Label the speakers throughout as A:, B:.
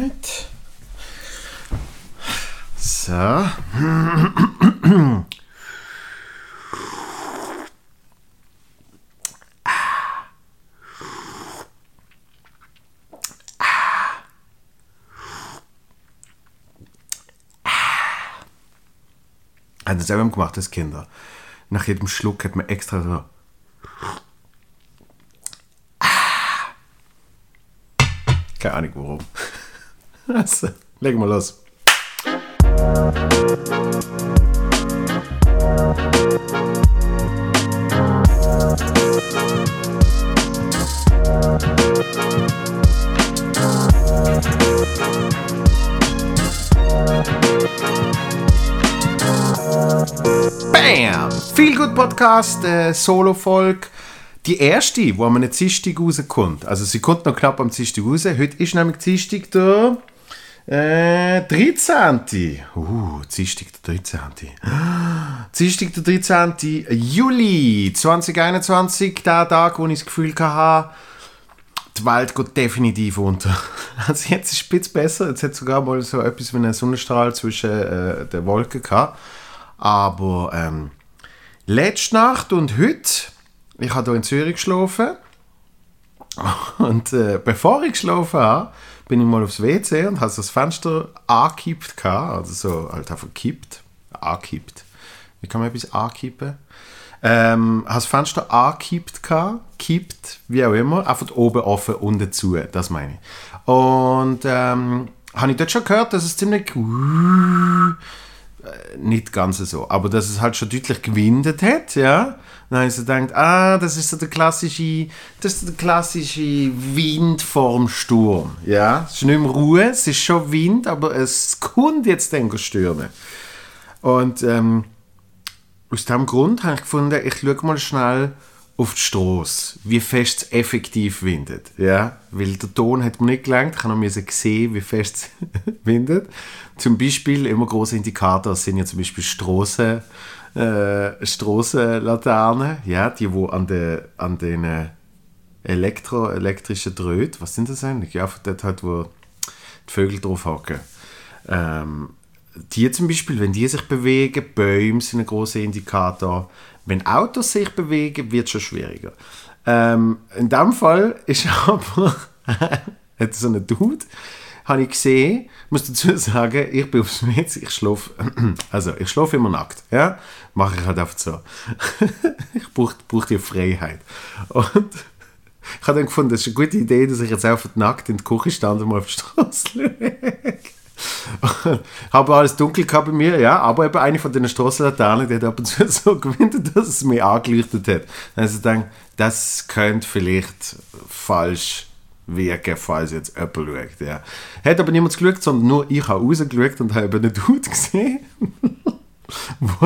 A: Alright. So. Das selber gemacht als Kinder. Nach jedem Schluck hat man extra so. Keine Ahnung warum. Also, legen wir los. Bam! Viel gut Podcast, äh, Solo-Folge. Die erste, die am Dienstag rauskommt. Also sie kommt noch knapp am Dienstag raus. Heute ist nämlich Dienstag der äh, 13. Uh, Dienstag der 13. Dienstag der 13. Juli 2021. Der Tag, wo ich das Gefühl hatte, die Welt geht definitiv unter. Also jetzt ist es ein bisschen besser. Jetzt hat sogar mal so etwas wie einen Sonnenstrahl zwischen äh, den Wolken gehabt. Aber ähm, letzte Nacht und heute, ich habe hier in Zürich geschlafen. Und äh, bevor ich geschlafen habe, bin ich mal aufs WC und habe das Fenster angekippt. Also so halt einfach gekippt. Angekippt. Wie kann man etwas ankippen? Ähm, habe das Fenster angekippt, kippt, wie auch immer, einfach oben offen, unten zu, das meine ich. Und ähm, habe ich dort schon gehört, dass es ziemlich nicht ganz so, aber dass es halt schon deutlich gewindet hat, ja. Dann habe ich so gedacht, ah, das ist so der klassische, das ist der klassische Wind vorm Sturm, ja. Es ist nicht mehr Ruhe, es ist schon Wind, aber es kommt jetzt dann stürmen. Und ähm, aus diesem Grund habe ich gefunden, ich schaue mal schnell auf die Straße, wie fest es effektiv windet. Ja? Weil der Ton hat mir nicht gelangt, ich noch sehen, wie fest es windet. Zum Beispiel, immer große Indikator sind ja zum Beispiel Straßen, äh, Strassenlaternen, ja, die wo an, de, an den äh, Elektro, elektrischen Dröhten, was sind das eigentlich? Ja, dort halt, wo die Vögel drauf hocken. Ähm, die zum Beispiel, wenn die sich bewegen, Bäume sind ein großer Indikator. Wenn Autos sich bewegen, wird es schon schwieriger. Ähm, in dem Fall ist aber hat so ein Dude, habe ich gesehen, muss dazu sagen, ich bin aufs Netz, ich schlafe, also ich schlafe immer nackt, ja, mache ich halt einfach so. ich brauche brauch die Freiheit. Und ich habe dann gefunden, das ist eine gute Idee, dass ich jetzt einfach nackt in die Küche stand und mal auf die Straße lege. habe alles dunkel gehabt bei mir, ja, aber eben eine von den Strassenlaternen, die hat ab und zu so gewinnt, dass es mir angeleuchtet hat. Also denke, das könnte vielleicht falsch wirken, falls jetzt jemand schaut, ja. Hat aber niemand geschaut, sondern nur ich habe rausgeschaut und habe eben einen Dude gesehen,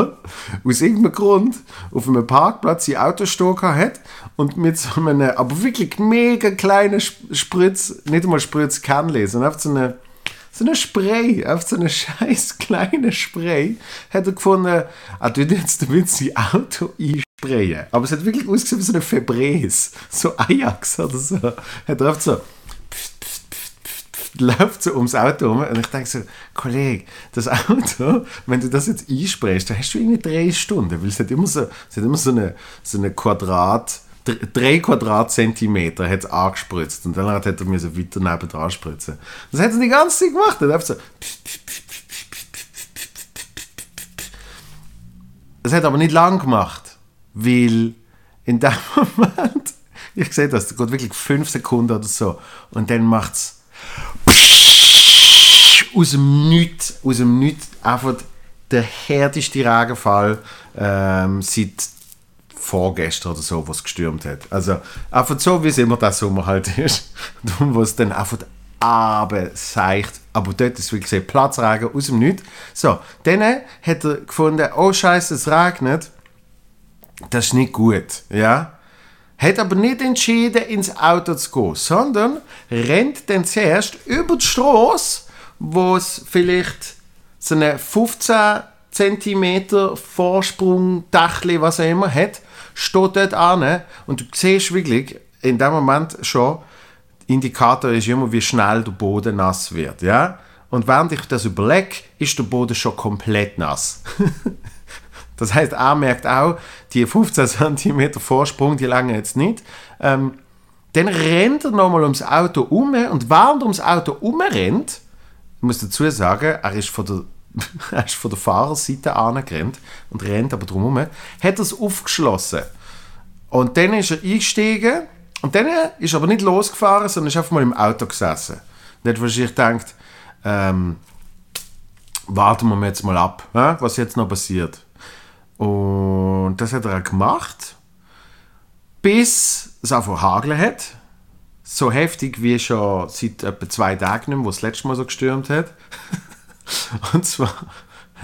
A: aus irgendeinem Grund auf einem Parkplatz sein Auto stehen hat und mit so einem, aber wirklich mega kleinen Spritz, nicht einmal Spritz Kernle, sondern einfach so eine so eine Spray, auf so eine scheiß kleine Spray, hat er gefunden, er tut jetzt damit sein Auto einsprayen. Aber es hat wirklich ausgesehen wie so eine Febreze, so Ajax oder so. Hat er oft so läuft so ums Auto rum und ich denke so, Kollege, das Auto, wenn du das jetzt einsprayst, dann hast du irgendwie drei Stunden, weil es hat immer so, es hat immer so eine, so eine Quadrat, drei Quadratzentimeter hat es angespritzt und dann hat er mir so weiter neben dran spritzen. Das hat er die ganze Zeit gemacht. Hat so es hat aber nicht lang gemacht, weil in dem Moment, ich sehe das, das geht wirklich fünf Sekunden oder so und dann macht es aus dem Nichts, aus dem Nichts einfach der härteste Regenfall ähm, seit vorgestern oder so, was gestürmt hat. Also einfach so, wie es immer der Sommer halt ist. wo es dann einfach seicht. Aber dort ist, wie gesagt, Platzregen aus dem Nichts. So, dann hat er gefunden, oh Scheiße, es regnet. Das ist nicht gut, ja. Hat aber nicht entschieden, ins Auto zu gehen, sondern rennt dann zuerst über die Straße, wo es vielleicht so eine 15 cm Vorsprung, Dachli, was auch immer hat, steht dort an und du siehst wirklich in dem Moment schon, Indikator ist immer, wie schnell der Boden nass wird. Ja? Und während ich das überlege, ist der Boden schon komplett nass. das heißt, er merkt auch, die 15 cm Vorsprung, die lange jetzt nicht. Ähm, dann rennt er nochmal ums Auto um und während er ums Auto umrennt, ich muss dazu sagen, er ist von der, er ist von der Fahrerseite angerannt und rennt aber drumherum, hat er es aufgeschlossen. Und dann ist er eingestiegen und dann ist er aber nicht losgefahren, sondern ist einfach mal im Auto gesessen. Und hat wahrscheinlich gedacht, ähm, warten wir jetzt mal ab, was jetzt noch passiert. Und das hat er auch gemacht, bis es einfach hageln hat. So heftig wie schon seit etwa zwei Tagen wo es das letzte Mal so gestürmt hat. Und zwar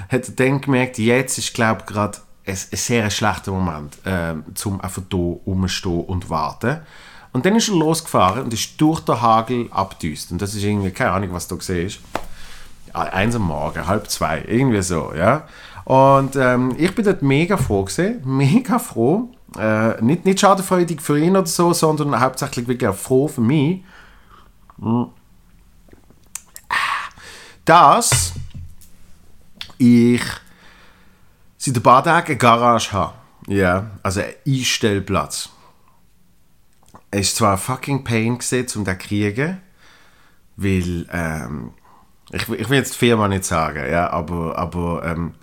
A: hat er dann gemerkt, jetzt ist, glaube ich, gerade ein, ein sehr schlechter Moment, äh, um einfach hier rumzustehen und warten. Und dann ist er losgefahren und ist durch den Hagel abdüst. Und das ist irgendwie, keine Ahnung, was du gesehen ist. Eins am Morgen, halb zwei, irgendwie so, ja. Und ähm, ich bin dort mega froh gewesen, mega froh. Äh, nicht, nicht schadenfreudig für ihn oder so, sondern hauptsächlich wirklich froh für mich. Dass ich seit ein paar Tagen eine Garage habe. Ja, also einen Einstellplatz. Es war zwar ein fucking Pain gewesen, um das zu kriegen, weil, ähm, ich, ich will jetzt die Firma nicht sagen, ja, aber, aber ähm,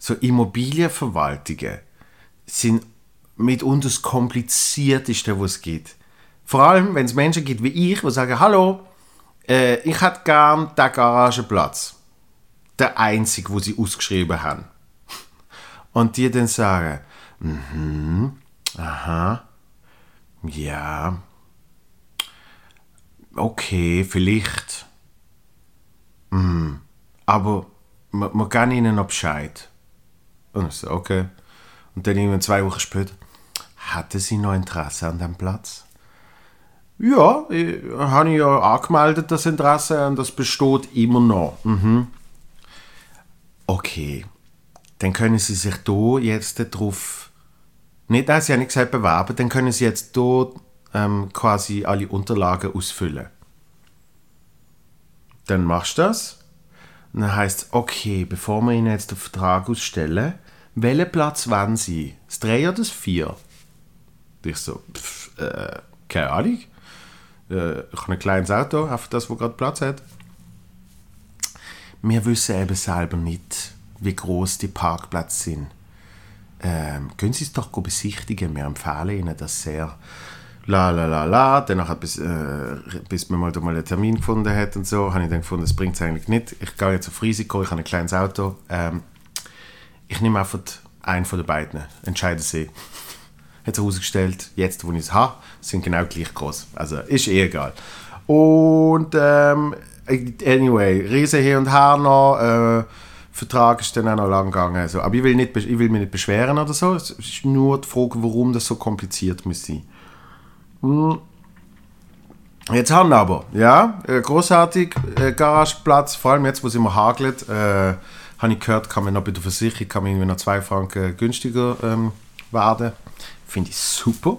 A: so Immobilienverwaltungen sind mitunter das komplizierteste, was es gibt. Vor allem, wenn es Menschen gibt wie ich, die sagen, hallo, äh, ich hätte gern den Garagenplatz. Der einzige, wo sie ausgeschrieben haben. Und die dann sagen, mhm, aha, ja. Okay, vielleicht. Mm, aber man, man kann ihnen noch Bescheid. Und ich so, okay. Und dann irgendwann zwei Wochen später, hatten sie noch Interesse an dem Platz? Ja, habe ich ja angemeldet, das Interesse, und das besteht immer noch. Mhm. Okay, dann können Sie sich hier jetzt darauf nicht, nein, sie haben nicht gesagt bewerben, dann können sie jetzt hier ähm, quasi alle Unterlagen ausfüllen. Dann machst du das. Und dann heißt es, okay, bevor wir Ihnen jetzt den Vertrag ausstellen, welchen Platz wollen Sie? Das 3 oder das 4? Ich so, pff, äh, keine Ahnung. Äh, ich habe ein kleines Auto, einfach das, wo gerade Platz hat. Wir wissen eben selber nicht, wie groß die Parkplätze sind ähm, können Sie es doch besichtigen, wir empfehlen Ihnen das sehr. La la la la, danach bis, äh, bis man mal, mal einen Termin gefunden hat und so, habe ich dann gefunden, das bringt es eigentlich nicht. Ich gehe jetzt auf Risiko, ich habe ein kleines Auto. Ähm, ich nehme einfach einen von den beiden, entscheiden Sie. Hat sich herausgestellt, jetzt, wo ich es habe, sind genau gleich groß. Also ist eh egal. Und ähm, anyway, Riese hier und her noch. Äh, Vertrag ist dann auch noch lang gegangen. Also, aber ich will, nicht, ich will mich nicht beschweren oder so. Es ist nur die Frage, warum das so kompliziert muss sein. Hm. Jetzt haben wir aber, ja, äh, großartig äh, Garageplatz, vor allem jetzt, wo es immer hagelt, äh, habe ich gehört, kann man noch bei der Versicherung kann man noch zwei Franken günstiger ähm, werden. Finde ich super.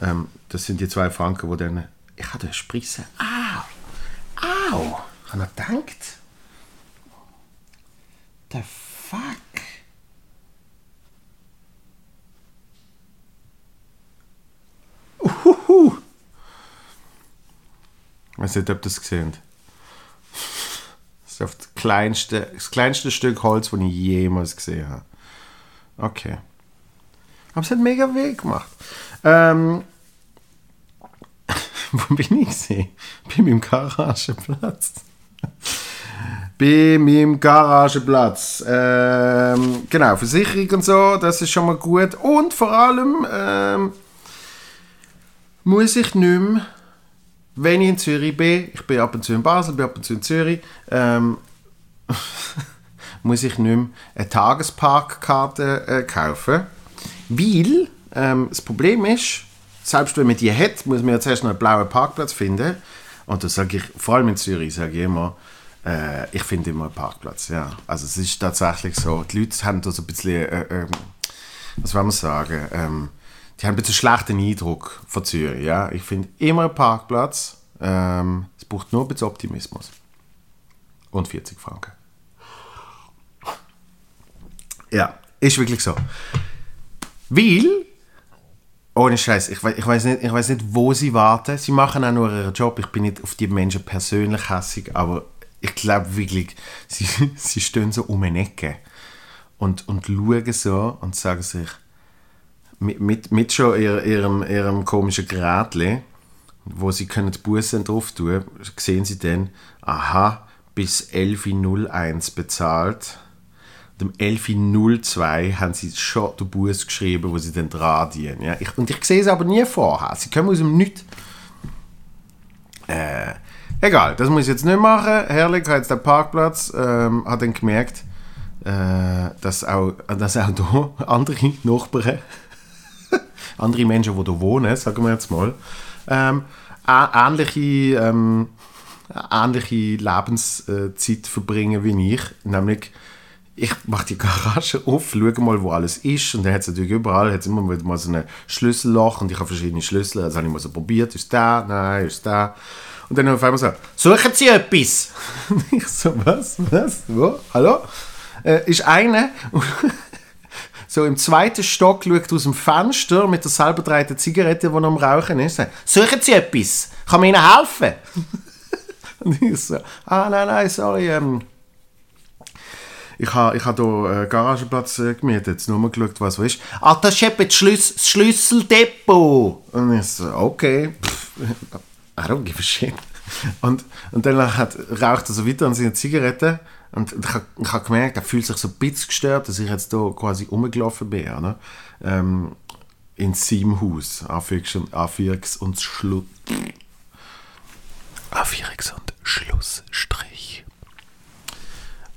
A: Ähm, das sind die zwei Franken, wo dann, ich hatte eine Spritze, au, au, ich habe noch gedacht, the fuck? Uhuhu. Ich weiß nicht, ob ihr das gesehen Das ist das kleinste, das kleinste Stück Holz, das ich jemals gesehen habe. Okay. Aber es hat mega weh gemacht. Ähm, wo bin ich gesehen? Bin im Garageplatz bei meinem Garageplatz. Ähm, genau, Versicherung und so, das ist schon mal gut. Und vor allem ähm, muss ich nicht mehr, wenn ich in Zürich bin, ich bin ab und zu in Basel, bin ab und zu in Zürich, ähm, muss ich nicht mehr eine Tagesparkkarte äh, kaufen. Weil ähm, das Problem ist, selbst wenn man die hat, muss man ja zuerst noch einen blauen Parkplatz finden. Und das sage ich, vor allem in Zürich, sage ich immer, äh, ich finde immer einen Parkplatz, ja. Also es ist tatsächlich so, die Leute haben da so ein bisschen, äh, äh, was soll man sagen, ähm, die haben ein bisschen schlechten Eindruck von Zürich, ja. Ich finde immer einen Parkplatz, Ähm, es braucht nur ein bisschen Optimismus. Und 40 Franken. Ja, ist wirklich so. Weil, ohne Scheiß, ich, ich weiß nicht, nicht, wo sie warten. Sie machen auch nur ihren Job. Ich bin nicht auf die Menschen persönlich hässig, aber ich glaube wirklich, sie, sie stehen so um eine Ecke und, und schauen so und sagen sich, mit, mit, mit schon ihr, ihrem, ihrem komischen Gerätchen, wo sie können die Bussen drauf tun, sehen sie dann, aha, bis 11.01 bezahlt. Um 11.02 haben sie schon den Bus geschrieben, wo sie dann dran dienen. Ja? Ich, und ich sehe sie aber nie vorher. Sie kommen aus dem Nichts. Äh, egal, das muss ich jetzt nicht machen. Herrlich, hat jetzt den Parkplatz, ähm, hat dann gemerkt, äh, dass, auch, dass auch da andere Nachbarn, andere Menschen, die hier wohnen, sagen wir jetzt mal, ähm, ähnliche, ähm, ähnliche Lebenszeit verbringen wie ich. Nämlich, ich mache die Garage auf, schaue mal, wo alles ist. Und dann hat es natürlich überall hat's immer wieder mal so ein Schlüsselloch und ich habe verschiedene Schlüssel. Das habe ich mal so probiert. Ist da? Nein, ist da? Und dann auf einmal so, suchen Sie etwas? Und ich so, was? Was? Wo? Hallo? Äh, ist einer so im zweiten Stock schaut aus dem Fenster mit der selber dreiten Zigarette, die er am Rauchen ist. Suchen Sie etwas? Kann man Ihnen helfen? Und ich so, ah nein, nein, sorry, ähm, ich habe ich hier einen Garagenplatz äh, gemietet, nur mal geschaut, was so ist. Ah, das ist eben das, Schlüs das Schlüsseldepot. Und ich so, okay, pff, I don't give a shit. Und, und dann hat, raucht er so weiter an seine Zigarette und ich habe hab gemerkt, er fühlt sich so ein bisschen gestört, dass ich jetzt hier quasi rumgelaufen bin. Oder? Ähm, in seinem Haus. Anführungs- und Schluss. Anführungs- und Schlussstrich.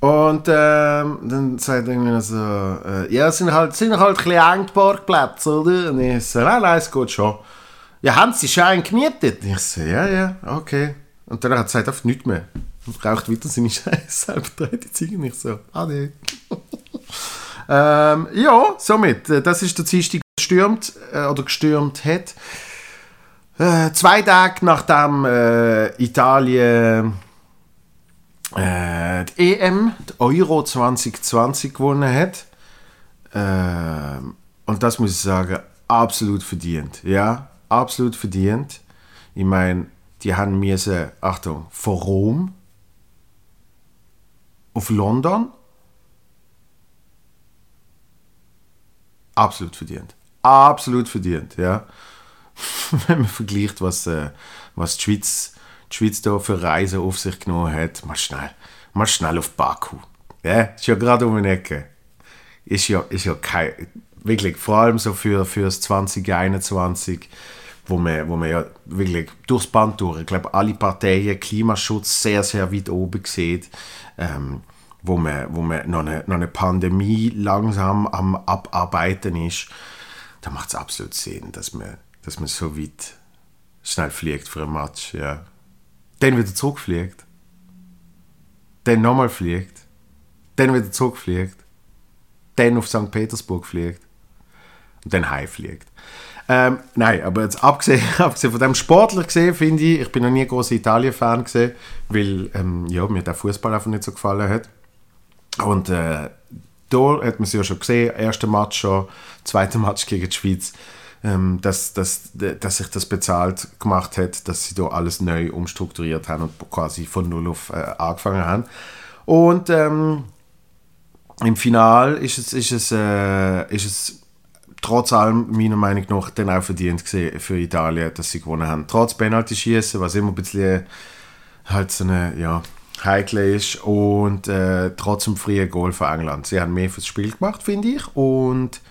A: Und ähm, dann sagt er irgendwie so, äh, ja, es sind halt, sind halt ein bisschen eng die Parkplätze, oder? Und ich so, nein, nein, es geht schon. Ja, haben Sie schon einen gemietet? Und ich so, ja, ja, okay. Und dann hat er gesagt, auf nichts mehr. Und raucht weiter seine Scheiße, selber dreht die Ziege nicht so. Nee. ähm, ja, somit, äh, das ist der Dienstag, der gestürmt, äh, oder gestürmt hat. Äh, zwei Tage nachdem äh, Italien äh, die EM, die Euro 2020 gewonnen hat. Äh, und das muss ich sagen, absolut verdient. Ja, absolut verdient. Ich meine, die haben müssen, Achtung, von Rom auf London. Absolut verdient. Absolut verdient, ja. Wenn man vergleicht, was, äh, was die Schweiz, die Schweiz da für Reisen auf sich genommen hat, mal schnell, mal schnell auf Baku. Ja, ist ja gerade um die Ecke. Ist ja, ist ja kein, wirklich, vor allem so für, für das 2021 wo man, wo man ja wirklich durchs Band durch, ich glaube, alle Parteien Klimaschutz sehr, sehr weit oben sieht, ähm, wo man, wo man noch, eine, noch eine Pandemie langsam am Abarbeiten ist, da macht es absolut Sinn, dass man, dass man so weit schnell fliegt für ein Match, ja. Dann wieder zurückfliegt, dann nochmal fliegt, dann wieder zurückfliegt, dann auf St. Petersburg fliegt und dann heimfliegt. Ähm, nein, aber jetzt abgesehen, abgesehen von dem Sportler gesehen, finde ich, ich bin noch nie großer Italien-Fan gesehen, weil ähm, ja, mir der Fußball einfach nicht so gefallen hat. Und äh, da hat man es ja schon gesehen, erster Match schon, zweiter Match gegen die Schweiz, ähm, dass, dass, dass sich das bezahlt gemacht hat, dass sie da alles neu umstrukturiert haben und quasi von null auf äh, angefangen haben. Und ähm, im Final ist es, ist es, äh, ist es trotz allem meiner Meinung nach dann auch verdient für Italien, dass sie gewonnen haben. Trotz Penalty schießen, was immer ein bisschen halt so eine, ja, heikel ist und äh, trotzdem frühe Goal für England. Sie haben mehr fürs Spiel gemacht, finde ich, und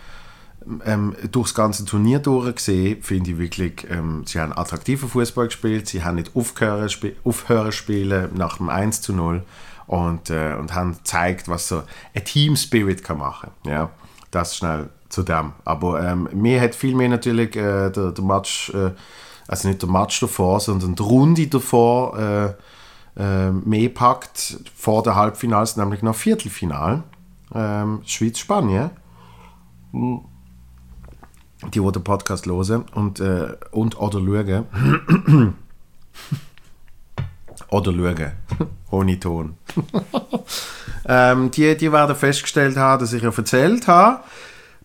A: ähm, das ganze Turnier durchgesehen, finde ich wirklich, ähm, sie haben attraktiven Fußball gespielt, sie haben nicht aufgehören, sp aufhören spielen nach dem 1 zu 0 und, äh, und haben gezeigt, was so ein Team Spirit kann machen. Ja, das schnell zu dem. Aber ähm, mir hat viel mehr natürlich äh, der, der Match, äh, also nicht der Match davor, sondern die Runde davor äh, äh, mehr packt vor der Halbfinals, nämlich noch Viertelfinal. Ähm, Schweiz-Spanien. Die, die den Podcast hören und, äh, und oder schauen. Oder schauen. Ohne Ton. ähm, die, die werden festgestellt haben, dass ich ja erzählt habe,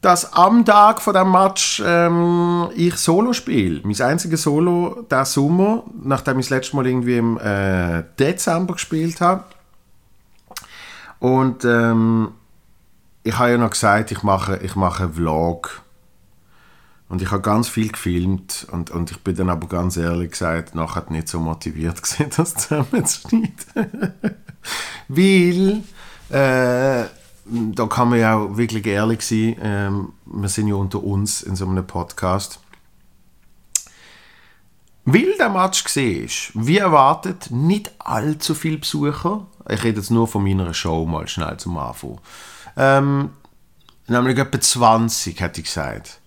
A: dass am Tag von dem Match ähm, ich Solo spiele. Mein einziges Solo der Sommer, nachdem ich das letzte Mal irgendwie im äh, Dezember gespielt habe. Und ähm, ich habe ja noch gesagt, ich mache, ich mache einen Vlog. Und ich habe ganz viel gefilmt und, und ich bin dann aber ganz ehrlich gesagt nachher nicht so motiviert gesehen, das zusammenzuschneiden. Weil äh, da kann man ja auch wirklich ehrlich sein, ähm, wir sind ja unter uns in so einem Podcast. Weil der Match ist, wie erwartet, nicht allzu viele Besucher. Ich rede jetzt nur von meiner Show mal schnell zum Anfang. Ähm, nämlich etwa 20, hätte ich gesagt.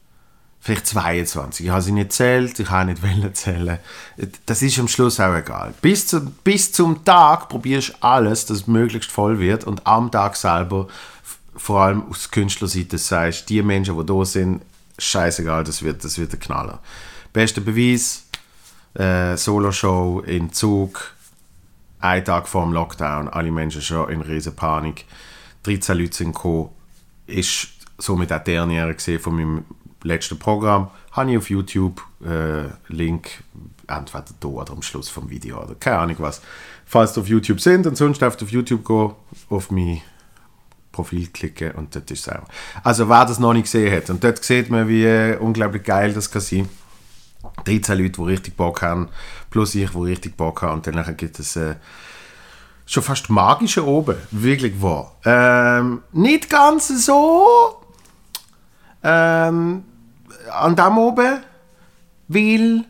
A: Vielleicht 22. Ich habe sie nicht zählt, ich habe nicht zählen. Das ist am Schluss auch egal. Bis, zu, bis zum Tag probierst du alles, dass es möglichst voll wird und am Tag selber, vor allem aus Künstlerseite, sagst die Menschen, die da sind, scheißegal, das wird, das wird ein Knaller. Bester Beweis, äh, Solo-Show in Zug, ein Tag vor dem Lockdown, alle Menschen schon in riesen Panik. 13 Leute sind gekommen, ist somit auch der Ernährung von meinem letzten Programm. Habe ich auf YouTube, äh, Link entweder da oder am Schluss vom Video oder keine Ahnung was. Falls du auf YouTube sind und sonst auf YouTube gehen, auf mein Profil klicken und dort ist es auch. Also wer das noch nicht gesehen hat und dort sieht man, wie unglaublich geil das kann sein. 13 Leute, die richtig Bock haben, plus ich, die richtig Bock haben und dann gibt es äh, schon fast magische oben, wirklich wahr. Ähm, nicht ganz so ähm, an dem oben, weil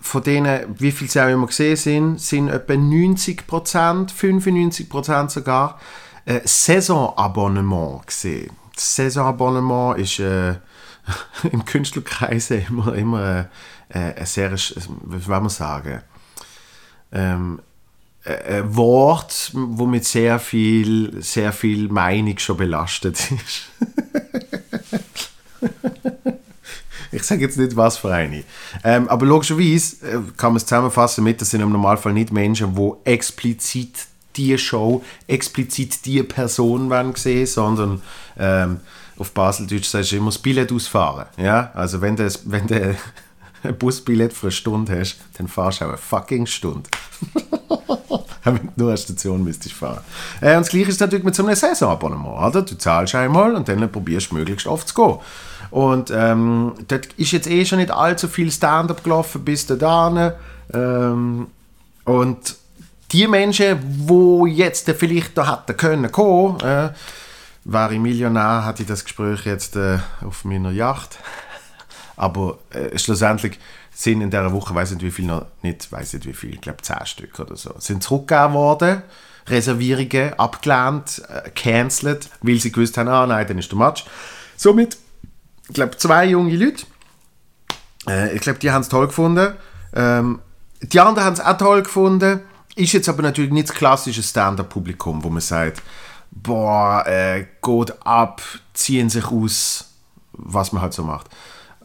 A: von denen, wie viele sie auch immer gesehen sind, sind etwa 90%, 95% sogar, äh, Saisonabonnement gesehen. Saisonabonnement ist äh, im Künstlerkreise immer, immer äh, ein sehr, wie soll man sagen, ähm, ein Wort, wo mit sehr viel, sehr viel Meinung schon belastet ist. ich sage jetzt nicht, was für eine. Ähm, aber logischerweise äh, kann man es zusammenfassen mit, das sind im Normalfall nicht Menschen, die explizit die Show, explizit die Person wollen sehen, sondern ähm, auf Baseldeutsch sagst du immer das Billett ausfahren. Ja? Also wenn du, wenn du ein Busbillett für eine Stunde hast, dann fahrst du auch eine fucking Stunde. Wenn nur eine Station müsstest fahren. Äh, und das Gleiche ist natürlich mit so einem Saisonabonnement. Oder? Du zahlst einmal und dann probierst du möglichst oft zu gehen. Und ähm, dort ist jetzt eh schon nicht allzu viel Stand-up gelaufen bis dahin. Ähm, und die Menschen, die jetzt vielleicht da hätten können kommen, äh, wäre ich Millionär, hatte ich das Gespräch jetzt äh, auf meiner Yacht. Aber äh, schlussendlich sind in dieser Woche, weiß nicht wie viel noch, nicht, weiß nicht wie viel, ich glaube 10 Stück oder so, sind zurückgegeben worden. Reservierungen abgelehnt, äh, cancelled, weil sie gewusst haben, ah nein, dann ist der Match. Somit, ich glaube, zwei junge Leute, äh, ich glaube, die haben es toll gefunden. Ähm, die anderen haben es auch toll gefunden. Ist jetzt aber natürlich nicht das klassische Stand-up-Publikum, wo man sagt, boah, äh, geht ab, ziehen sich aus, was man halt so macht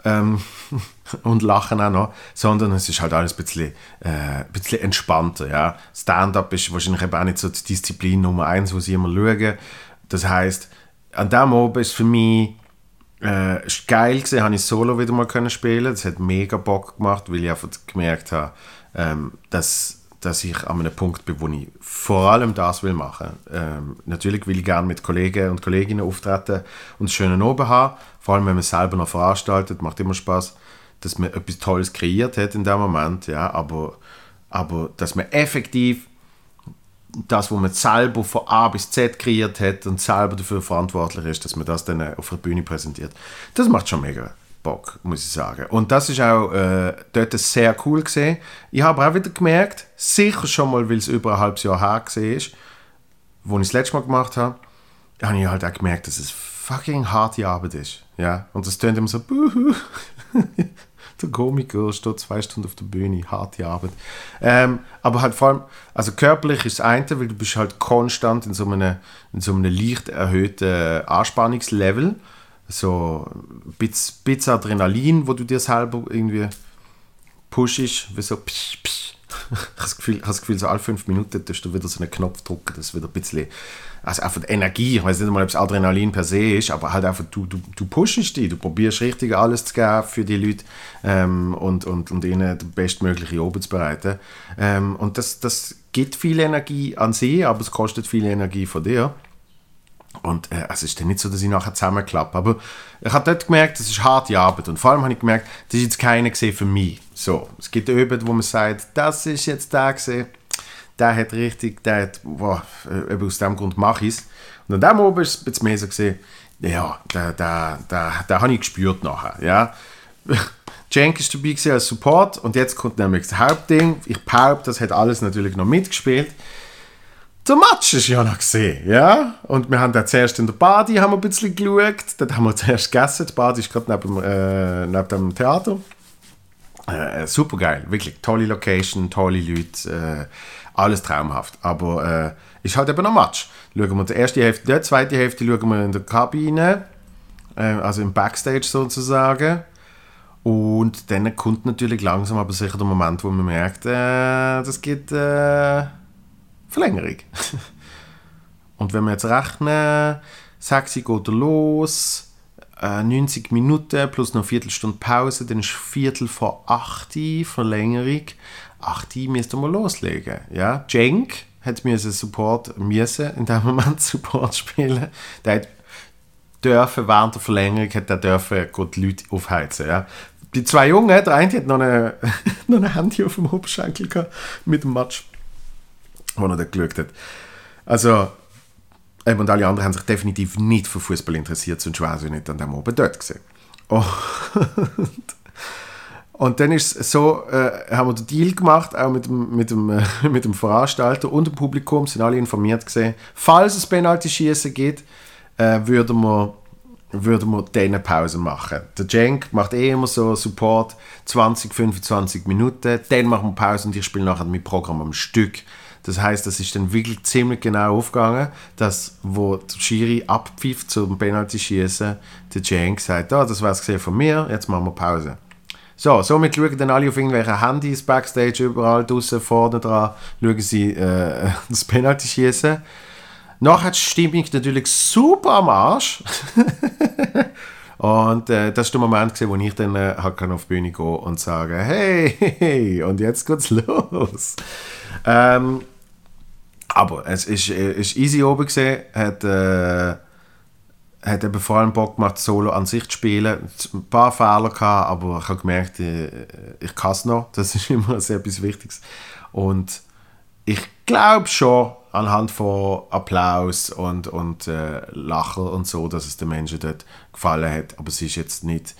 A: ähm, und lachen auch noch, sondern es ist halt alles ein bisschen, äh, ein bisschen entspannter. Ja? Stand-up ist wahrscheinlich eben auch nicht so die Disziplin Nummer eins, wo sie immer schauen. Das heißt, an diesem Abend ist für mich äh, geil gewesen, habe ich Solo wieder mal können spielen. Das hat mega Bock gemacht, weil ich einfach gemerkt habe, ähm, dass dass ich an einem Punkt bin, wo ich vor allem das will machen. Ähm, natürlich will ich gerne mit Kollegen und Kolleginnen auftreten und einen schönen Oben haben. Vor allem, wenn man selber noch veranstaltet, macht immer Spaß, dass man etwas Tolles kreiert hat in dem Moment. Ja, aber, aber dass man effektiv das, was man selber von A bis Z kreiert hat und selber dafür verantwortlich ist, dass man das dann auf der Bühne präsentiert, das macht schon mega Bock, muss ich sagen. Und das ist auch äh, dort sehr cool gesehen. Ich habe auch wieder gemerkt, sicher schon mal, weil es über ein halbes Jahr her gesehen ist, wo ich das letzte Mal gemacht habe, habe ich halt auch gemerkt, dass es fucking harte Arbeit ist. Ja? Und das tönt immer so. der Komiker steht zwei Stunden auf der Bühne, harte Arbeit. Ähm, aber halt vor allem, also körperlich ist das eine, weil du bist halt konstant in so einem, in so einem leicht erhöhten Anspannungslevel so ein bisschen, Adrenalin, wo du dir selber irgendwie pushst, wie so psch, psch. Habe das Gefühl, ich das Gefühl, so alle fünf Minuten tust du wieder so einen Knopf drücken, dass wieder ein bisschen, also einfach Energie, ich weiß nicht mal, ob es Adrenalin per se ist, aber halt einfach, du, du, du pushst dich, du probierst richtig alles zu geben für die Leute ähm, und, und, und ihnen den bestmöglichen Oben zu bereiten. Ähm, und das, das gibt viel Energie an sie, aber es kostet viel Energie von dir. Und äh, es ist dann nicht so, dass ich nachher zusammenklappe. Aber ich habe dort gemerkt, das ist harte Arbeit. Und vor allem habe ich gemerkt, das ist jetzt keiner gesehen für mich. So, es gibt Übungen, wo man sagt, das ist jetzt der gesehen, der hat richtig, der hat, boah, äh, aus dem Grund mache ich es. Und an dem oben ist es jetzt mehr so gesehen, ja, da, da, da, da habe ich gespürt nachher, ja. Cenk ist dabei als Support und jetzt kommt nämlich das Hauptding. Ich behaupte, das hat alles natürlich noch mitgespielt. Der Match ist ja noch gesehen, ja. Und wir haben dann zuerst in der Badi ein bisschen geschaut. Dort haben wir zuerst gegessen. Die Badi ist gerade neben, äh, neben dem Theater. Äh, super geil, wirklich tolle Location, tolle Leute, äh, alles traumhaft. Aber äh, ist halt eben ein Match. Schauen wir die erste Hälfte, die zweite Hälfte schauen wir in der Kabine, äh, also im Backstage sozusagen. Und dann kommt natürlich langsam aber sicher der Moment, wo man merkt, äh, das geht äh, Verlängerung. Und wenn wir jetzt rechnen, 6 geht er los, äh, 90 Minuten plus noch eine Viertelstunde Pause, dann ist Viertel vor 8 Verlängerung. 8 müsste mal loslegen. Ja? Cenk hat mir Support müssen, in dem Moment Support spielen. Der hat dürfen während der Verlängerung hat er dürfen die Leute aufheizen. Ja? Die zwei Jungen, der eine hat noch, ein Handy auf dem Oberschenkel mit dem Match wo er dort geschaut hat. Also, eben, und alle anderen haben sich definitiv nicht für Fußball interessiert, sonst wäre sie nicht an dem oben dort gesehen. Und, und dann ist es so, äh, haben wir den Deal gemacht, auch mit dem, mit, dem, äh, mit dem Veranstalter und dem Publikum, sind alle informiert gesehen. Falls es Penalty-Schießen geht, äh, würden wir würden wir dann Pause machen. Der Cenk macht eh immer so Support 20, 25 Minuten, dann machen wir Pause und ich spiele nachher mit Programm am Stück. Das heißt, das ist dann wirklich ziemlich genau aufgegangen, dass wo der Schiri abpfiff zum Penalty schießen, der Jane gesagt, ah, das war es von mir, jetzt machen wir Pause. So, somit schauen dann alle auf irgendwelche Handys, Backstage, überall draußen, vorne dran, schauen sie äh, das Penalty schießen. Nachher die Stimmung natürlich super am Arsch. und äh, das war der Moment, wo ich dann äh, auf die Bühne gehen und sagen, hey, hey, und jetzt geht's los. Ähm, aber es ist, äh, ist easy oben gesehen, hat, äh, hat eben vor allem Bock gemacht, Solo an sich zu spielen. Ein paar Fehler gehabt, aber ich habe gemerkt, ich, äh, ich kann es noch. Das ist immer sehr etwas Wichtiges. Und ich glaube schon, anhand von Applaus und, und äh, Lachen und so, dass es den Menschen dort gefallen hat. Aber es ist jetzt nicht,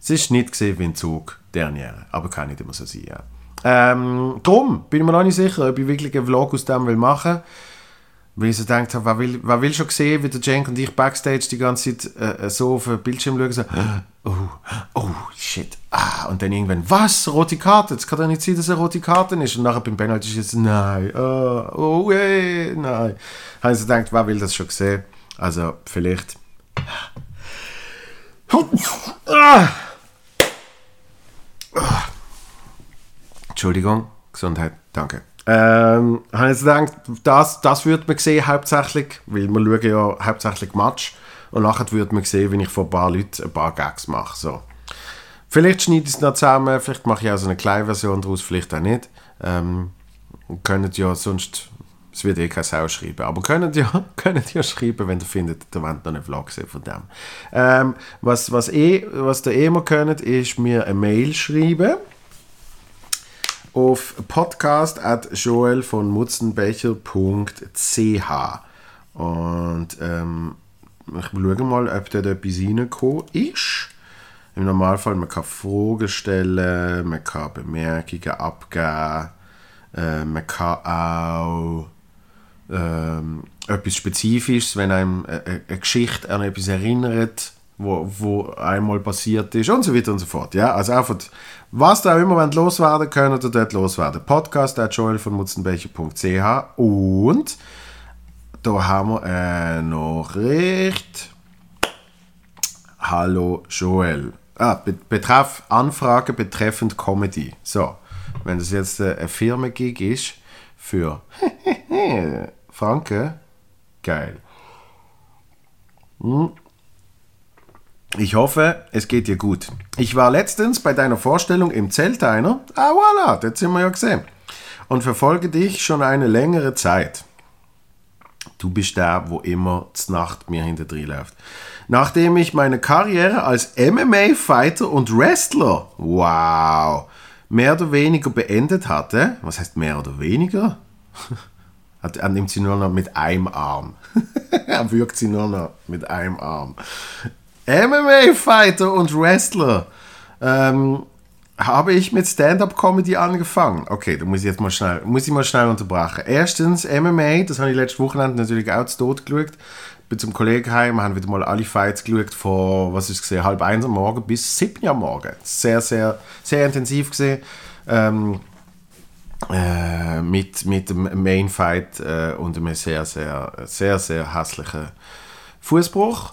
A: es ist nicht gesehen wie ein Zug dernier. Aber kann nicht immer so sein. Ja. Ähm, drum bin ich mir noch nicht sicher, ob ich wirklich einen Vlog aus dem will machen will. Weil ich so gedacht habe, wer will, wer will schon sehen, wie der Cenk und ich Backstage die ganze Zeit äh, so auf den Bildschirm schauen, so, oh, oh, shit, ah, und dann irgendwann, was, rote Karte, es kann doch nicht sein, dass es eine rote Karte ist. Und nachher beim Penalty ist jetzt, nein, oh, oh, hey, nein. Habe ich so gedacht, wer will das schon sehen? Also, vielleicht. Ah. Entschuldigung, Gesundheit, danke. Ähm, habe ich gedacht, das, das würde man sehen hauptsächlich, weil wir schauen ja hauptsächlich Match und nachher würde man sehen, wenn ich von ein paar Leuten ein paar Gags mache. So. Vielleicht schneide ich es noch zusammen, vielleicht mache ich auch so eine kleine Version daraus, vielleicht auch nicht. Ähm, könnt ja sonst, es wird eh keine Sau schreiben, aber könnt ja, könnt ja schreiben, wenn ihr findet, ihr wollt noch einen Vlog sehen von dem. Ähm, was, was, eh, was ihr eh immer könnt, ist mir eine Mail schreiben auf podcast at joel von mutzenbecher.ch und ähm, ich schaue mal, ob da etwas reingekommen ist. Im Normalfall, man kann Fragen stellen, man kann Bemerkungen abgeben, äh, man kann auch ähm, etwas Spezifisches, wenn einem eine, eine Geschichte an etwas erinnert, wo, wo einmal passiert ist und so weiter und so fort. Ja, also einfach, was da immer wenn loswerden können oder dort loswerden. Podcast at joel von mutzenbecher.ch und da haben wir eine Nachricht. Hallo Joel. Ah, Betreff Anfrage betreffend Comedy. So, wenn das jetzt äh, ein Firmengig ist für Franken, geil. Hm. Ich hoffe, es geht dir gut. Ich war letztens bei deiner Vorstellung im Zeltiner. Ah, voilà, das sind wir ja gesehen. Und verfolge dich schon eine längere Zeit. Du bist der, wo immer zur Nacht mir hinter läuft. Nachdem ich meine Karriere als MMA-Fighter und Wrestler, wow, mehr oder weniger beendet hatte, was heißt mehr oder weniger? er nimmt sie nur noch mit einem Arm. er wirkt sie nur noch mit einem Arm. MMA-Fighter und Wrestler. Ähm, habe ich mit Stand-up-Comedy angefangen. Okay, da muss ich jetzt mal schnell, muss ich mal schnell unterbrechen. Erstens MMA, das habe ich letztes Wochenende natürlich auch zu Tod geschaut. Bin zum Kollegen heim, haben wieder mal alle Fights geschaut von, was ist gesehen, halb eins am Morgen bis sieben am Morgen. Sehr, sehr, sehr intensiv gesehen. Ähm, äh, mit, mit dem Main Fight äh, und einem sehr, sehr, sehr, sehr hässlichen Fußbruch.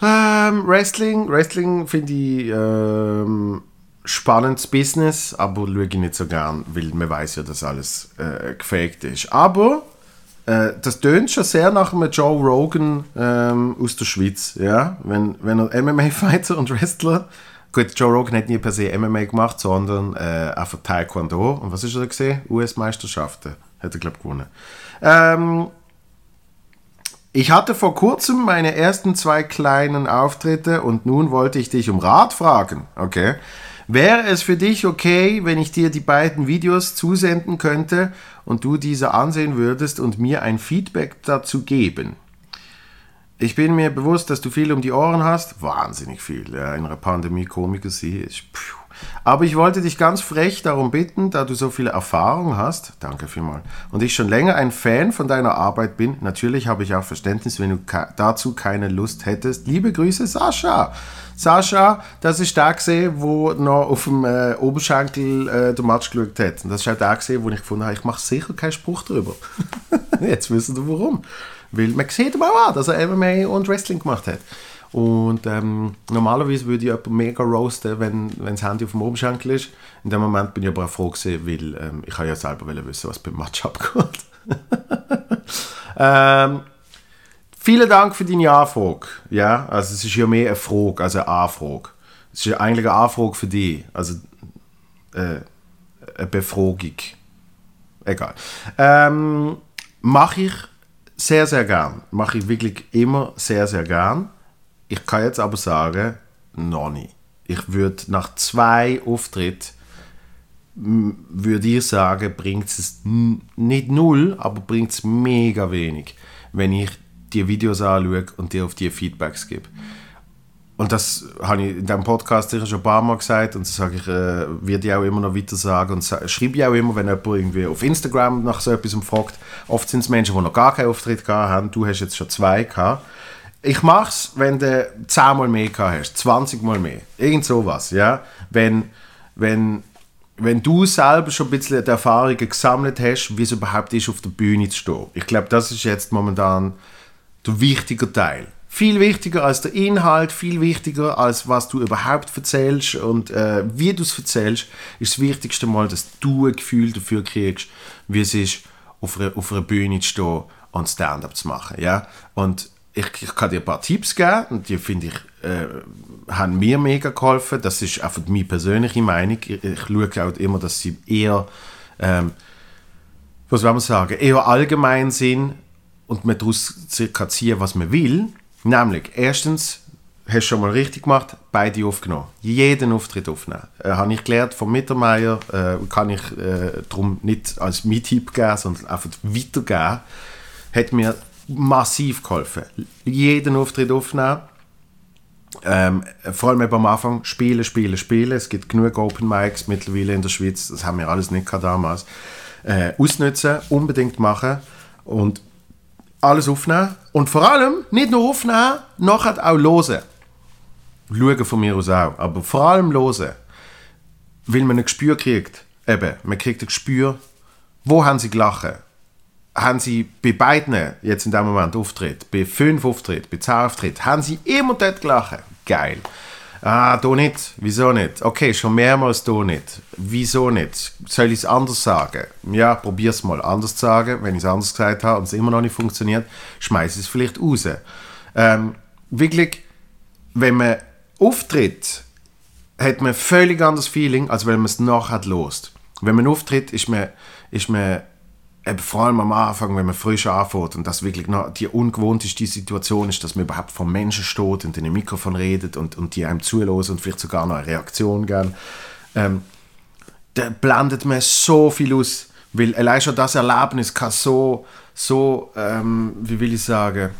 A: Ähm, Wrestling, Wrestling finde ich ähm, spannendes Business, aber schaue ich nicht so gern, weil man weiß ja, dass alles äh, gefaked ist. Aber äh, das tönt schon sehr nach einem Joe Rogan ähm, aus der Schweiz, ja, wenn, wenn er MMA-Fighter und Wrestler Gut, Joe Rogan hat nie per se MMA gemacht, sondern äh, einfach Taekwondo. Und was ist er gesehen? US-Meisterschaften hat er, glaube ich, gewonnen. Ähm, ich hatte vor kurzem meine ersten zwei kleinen Auftritte und nun wollte ich dich um Rat fragen. Okay. Wäre es für dich okay, wenn ich dir die beiden Videos zusenden könnte und du diese ansehen würdest und mir ein Feedback dazu geben? Ich bin mir bewusst, dass du viel um die Ohren hast. Wahnsinnig viel. Ja, in einer Pandemie Komiker sie ist. Pfiuh. Aber ich wollte dich ganz frech darum bitten, da du so viel Erfahrung hast, danke vielmals, und ich schon länger ein Fan von deiner Arbeit bin, natürlich habe ich auch Verständnis, wenn du dazu keine Lust hättest. Liebe Grüße, Sascha. Sascha, das ist der gesehen, wo noch auf dem äh, Oberschenkel äh, der Match geschaut hat. Und das ist auch der gesehen, wo ich gefunden habe, ich mache sicher keinen Spruch drüber. Jetzt wissen wir warum. Weil man sieht aber auch, dass er MMA und Wrestling gemacht hat. Und ähm, normalerweise würde ich jemanden mega roasten, wenn, wenn das Handy auf dem Oberschenkel ist. In dem Moment bin ich aber auch froh gewesen, weil ähm, ich ja selber wissen, was beim Match abgeht. ähm, vielen Dank für deine Anfrage. Ja, also es ist ja mehr eine Frage als eine Anfrage. Es ist ja eigentlich eine Anfrage für dich. Also äh, eine Befragung. Egal. Ähm, Mache ich sehr, sehr gern. Mache ich wirklich immer sehr, sehr gern. Ich kann jetzt aber sagen, noch nicht. Ich würde nach zwei Auftritten würde ich sagen, bringt es nicht null, aber bringt es mega wenig, wenn ich die Videos anschaue und dir auf die Feedbacks gebe. Und das habe ich in diesem Podcast sicher schon ein paar Mal gesagt und das sage ich, äh, werde ich auch immer noch weiter sagen und schreibe ich auch immer, wenn jemand irgendwie auf Instagram nach so etwas fragt. Oft sind es Menschen, die noch gar keinen Auftritt gehabt haben. Du hast jetzt schon zwei gehabt. Ich mache es, wenn du zehnmal mehr gehabt hast, 20 Mal mehr. Irgend sowas, ja. Wenn, wenn, wenn du selber schon ein bisschen die Erfahrungen gesammelt hast, wie es überhaupt ist, auf der Bühne zu stehen. Ich glaube, das ist jetzt momentan der wichtige Teil viel wichtiger als der Inhalt, viel wichtiger als was du überhaupt erzählst und äh, wie du es erzählst, ist das Wichtigste mal, dass du ein Gefühl dafür kriegst, wie es ist, auf einer, auf einer Bühne zu stehen und Stand-up zu machen. Ja? Und ich, ich, kann dir ein paar Tipps geben und die finde ich, äh, haben mir mega geholfen. Das ist einfach meine persönliche Meinung. Ich, ich schaue auch immer, dass sie eher, ähm, was soll man sagen, eher allgemein sind und man daraus circa ziehen, was man will Nämlich, erstens, hast du schon mal richtig gemacht, beide aufgenommen. Jeden Auftritt aufnehmen. Äh, habe ich gelernt von Mittermeier, äh, kann ich äh, darum nicht als Mietipp geben, sondern einfach weitergeben. Hat mir massiv geholfen. Jeden Auftritt aufnehmen. Ähm, vor allem am Anfang spielen, spielen, spielen. Es gibt genug Open Mics mittlerweile in der Schweiz. Das haben wir alles nicht damals. Äh, ausnutzen, unbedingt machen. Und alles aufnehmen und vor allem nicht nur aufnehmen, nachher auch hören. Schauen von mir aus auch, aber vor allem hören. Weil man ein Gespür kriegt. Eben, man kriegt ein Gespür, wo haben sie gelacht. Haben sie bei beiden jetzt in dem Moment Auftritt, bei fünf Auftritt, bei zehn Auftritt, haben sie immer dort gelacht. Geil. Ah, da nicht. Wieso nicht? Okay, schon mehrmals da nicht. Wieso nicht? Soll ich es anders sagen? Ja, probier es mal anders zu sagen. Wenn ich es anders gesagt habe und es immer noch nicht funktioniert, schmeiße ich es vielleicht raus. Ähm, wirklich, wenn man auftritt, hat man ein völlig anderes Feeling, als wenn man es nachher lost. Wenn man auftritt, ist man, ist man eben vor allem am Anfang, wenn man frisch anfängt und das wirklich noch die ungewohnteste Situation ist, dass man überhaupt vor Menschen steht und in einem Mikrofon redet und, und die einem zuhören und vielleicht sogar noch eine Reaktion geben, ähm, da blendet man so viel aus, weil allein schon das Erlebnis kann so, so ähm, wie will ich sagen,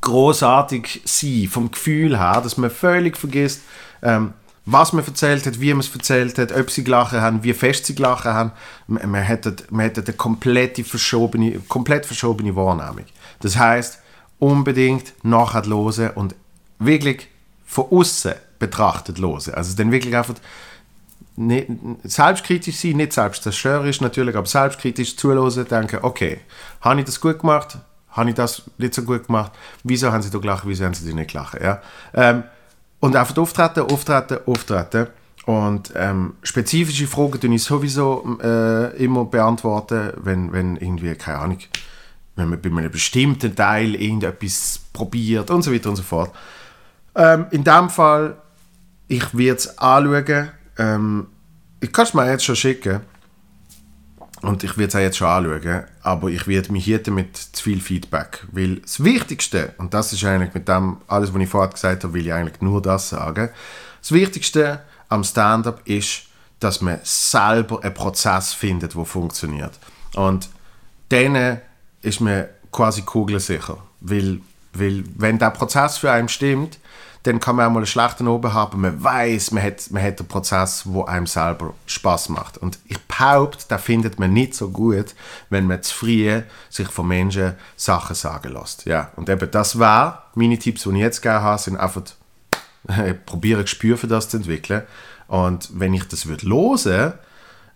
A: großartig sein, vom Gefühl her, dass man völlig vergisst, ähm, was man erzählt hat, wie man es erzählt hat, ob sie gelacht haben, wie fest sie gelacht haben. Man, man, hat eine komplett verschobene, komplett verschobene Wahrnehmung. Das heißt, unbedingt nachher hören und wirklich von außen betrachtet hören. Also dann wirklich einfach nicht, selbstkritisch sein, nicht selbstzerstörerisch natürlich, aber selbstkritisch zuhören, denken, okay, habe ich das gut gemacht? Habe ich das nicht so gut gemacht? Wieso haben sie da gelacht? Wieso haben sie nicht gelacht? Ja? Ähm, und einfach auftreten, auftreten, auftreten. Und ähm, spezifische Fragen tue ich sowieso äh, immer beantworten, wenn, wenn irgendwie, keine Ahnung, wenn man bei einem bestimmten Teil irgendetwas probiert und so weiter und so fort. Ähm, in dem Fall, ich werde es anschauen. Ähm, ich kann es mir jetzt schon schicken. Und ich werde es auch jetzt schon anschauen, aber ich werde mich hier mit zu viel Feedback, weil das Wichtigste, und das ist eigentlich mit dem, alles, was ich vorher gesagt habe, will ich eigentlich nur das sagen, das Wichtigste am Stand-up ist, dass man selber einen Prozess findet, der funktioniert. Und dann ist man quasi kugelsicher, weil, weil wenn der Prozess für einen stimmt, dann kann man auch mal einen schlechten Oben haben. Man weiß, man hat, man hat einen Prozess, wo einem selber Spaß macht. Und ich behaupte, da findet man nicht so gut, wenn man zu früh sich von Menschen Sachen sagen lässt. Ja, und eben das war meine Tipps, die ich jetzt gegeben habe, sind einfach probiere Gespür für das zu entwickeln. Und wenn ich das würde hören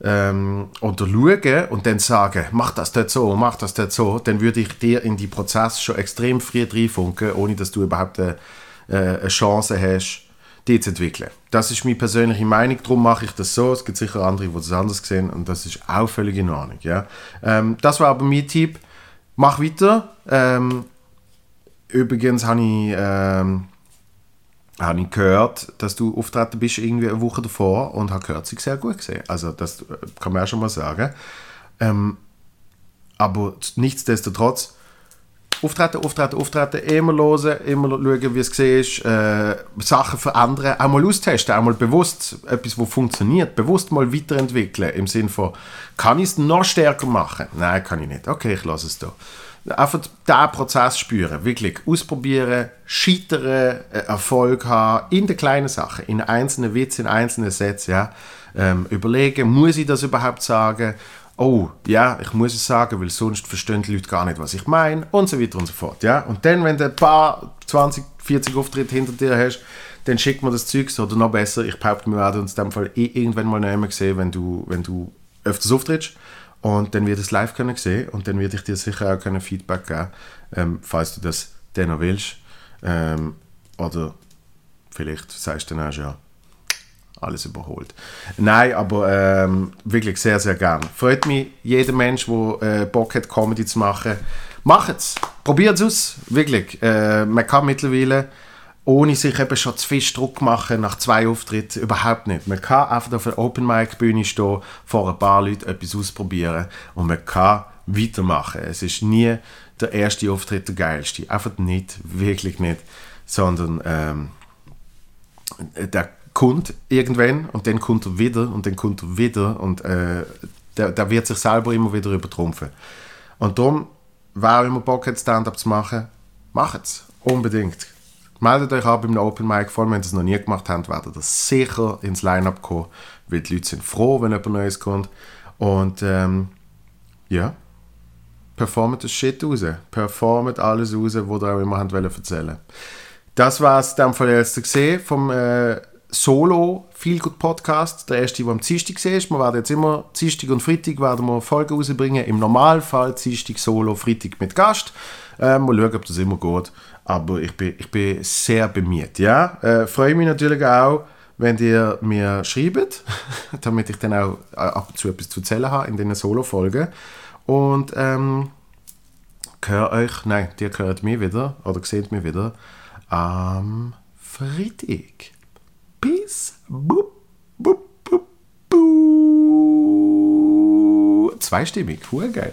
A: ähm, oder schauen und dann sagen, mach das dort so, mach das dort so, dann würde ich dir in die Prozess schon extrem früh reinfunken, ohne dass du überhaupt eine äh, eine Chance hast, die zu entwickeln. Das ist meine persönliche Meinung, darum mache ich das so. Es gibt sicher andere, die das anders sehen und das ist auch völlig in Ordnung. Ja? Ähm, das war aber mein Tipp. Mach weiter. Ähm, übrigens habe ich, ähm, habe ich gehört, dass du auftreten bist irgendwie eine Woche davor und habe gehört, sie sehr gut gesehen. Also das äh, kann man auch schon mal sagen. Ähm, aber nichtsdestotrotz Auftreten, auftreten, auftreten, immer hören, immer schauen, wie es ist, äh, Sachen verändern, auch mal austesten, auch mal bewusst etwas, was funktioniert, bewusst mal weiterentwickeln, im Sinne von, kann ich es noch stärker machen? Nein, kann ich nicht. Okay, ich lasse es da. Einfach diesen Prozess spüren, wirklich ausprobieren, scheitern, äh, Erfolg haben, in den kleinen Sachen, in einzelnen Witzen, in einzelnen Sätzen, ja. Ähm, überlegen, muss ich das überhaupt sagen? Oh, ja, ich muss es sagen, weil sonst verstehen die Leute gar nicht, was ich meine und so weiter und so fort. Ja? Und dann, wenn du ein paar 20, 40 Auftritte hinter dir hast, dann schickt man das Zeug oder noch besser, ich behaupte, wir werden uns in dem Fall eh irgendwann mal nicht sehen, wenn du, wenn du öfters auftrittst und dann wird es live können sehen und dann werde ich dir sicher auch können Feedback geben, ähm, falls du das dann noch willst. Ähm, oder vielleicht sagst du dann auch schon, alles überholt. Nein, aber ähm, wirklich sehr, sehr gern. Freut mich, jeder Mensch, der äh, Bock hat, Comedy zu machen, macht es. Probiert es aus, wirklich. Äh, man kann mittlerweile, ohne sich eben schon zu viel Druck machen nach zwei Auftritten, überhaupt nicht. Man kann einfach auf einer Open-Mic-Bühne stehen, vor ein paar Leuten etwas ausprobieren und man kann weitermachen. Es ist nie der erste Auftritt der geilste. Einfach nicht, wirklich nicht. Sondern ähm, der kommt irgendwann und dann kommt er wieder und dann kommt er wieder und äh, der, der wird sich selber immer wieder übertrumpfen. Und darum, wer immer Bock hat, Stand-up zu machen, macht es. Unbedingt. Meldet euch ab im Open Mic, vor allem wenn ihr es noch nie gemacht habt, werdet ihr sicher ins Line-Up kommen, weil die Leute sind froh, wenn jemand Neues kommt. Und ähm, ja, performt das Shit raus. Performt alles raus, was ihr auch immer habt erzählen Das war es dann von jetzt gesehen vom äh, Solo viel gut Podcast. Der erste, der am Dienstag ist. Wir werden jetzt immer Dienstag und Freitag werden wir Folgen rausbringen. Im Normalfall Dienstag Solo, Freitag mit Gast. Ähm, mal schauen, ob das immer geht. Aber ich bin, ich bin sehr bemüht. Ja? Äh, freue mich natürlich auch, wenn ihr mir schreibt, damit ich dann auch äh, ab und zu etwas zu erzählen habe in diesen Solo-Folgen. Und ähm, euch, nein, ihr hört mich wieder oder seht mich wieder am Freitag. Peace. Boop, boop, boop, boop. Zweistimmig, cool, geil.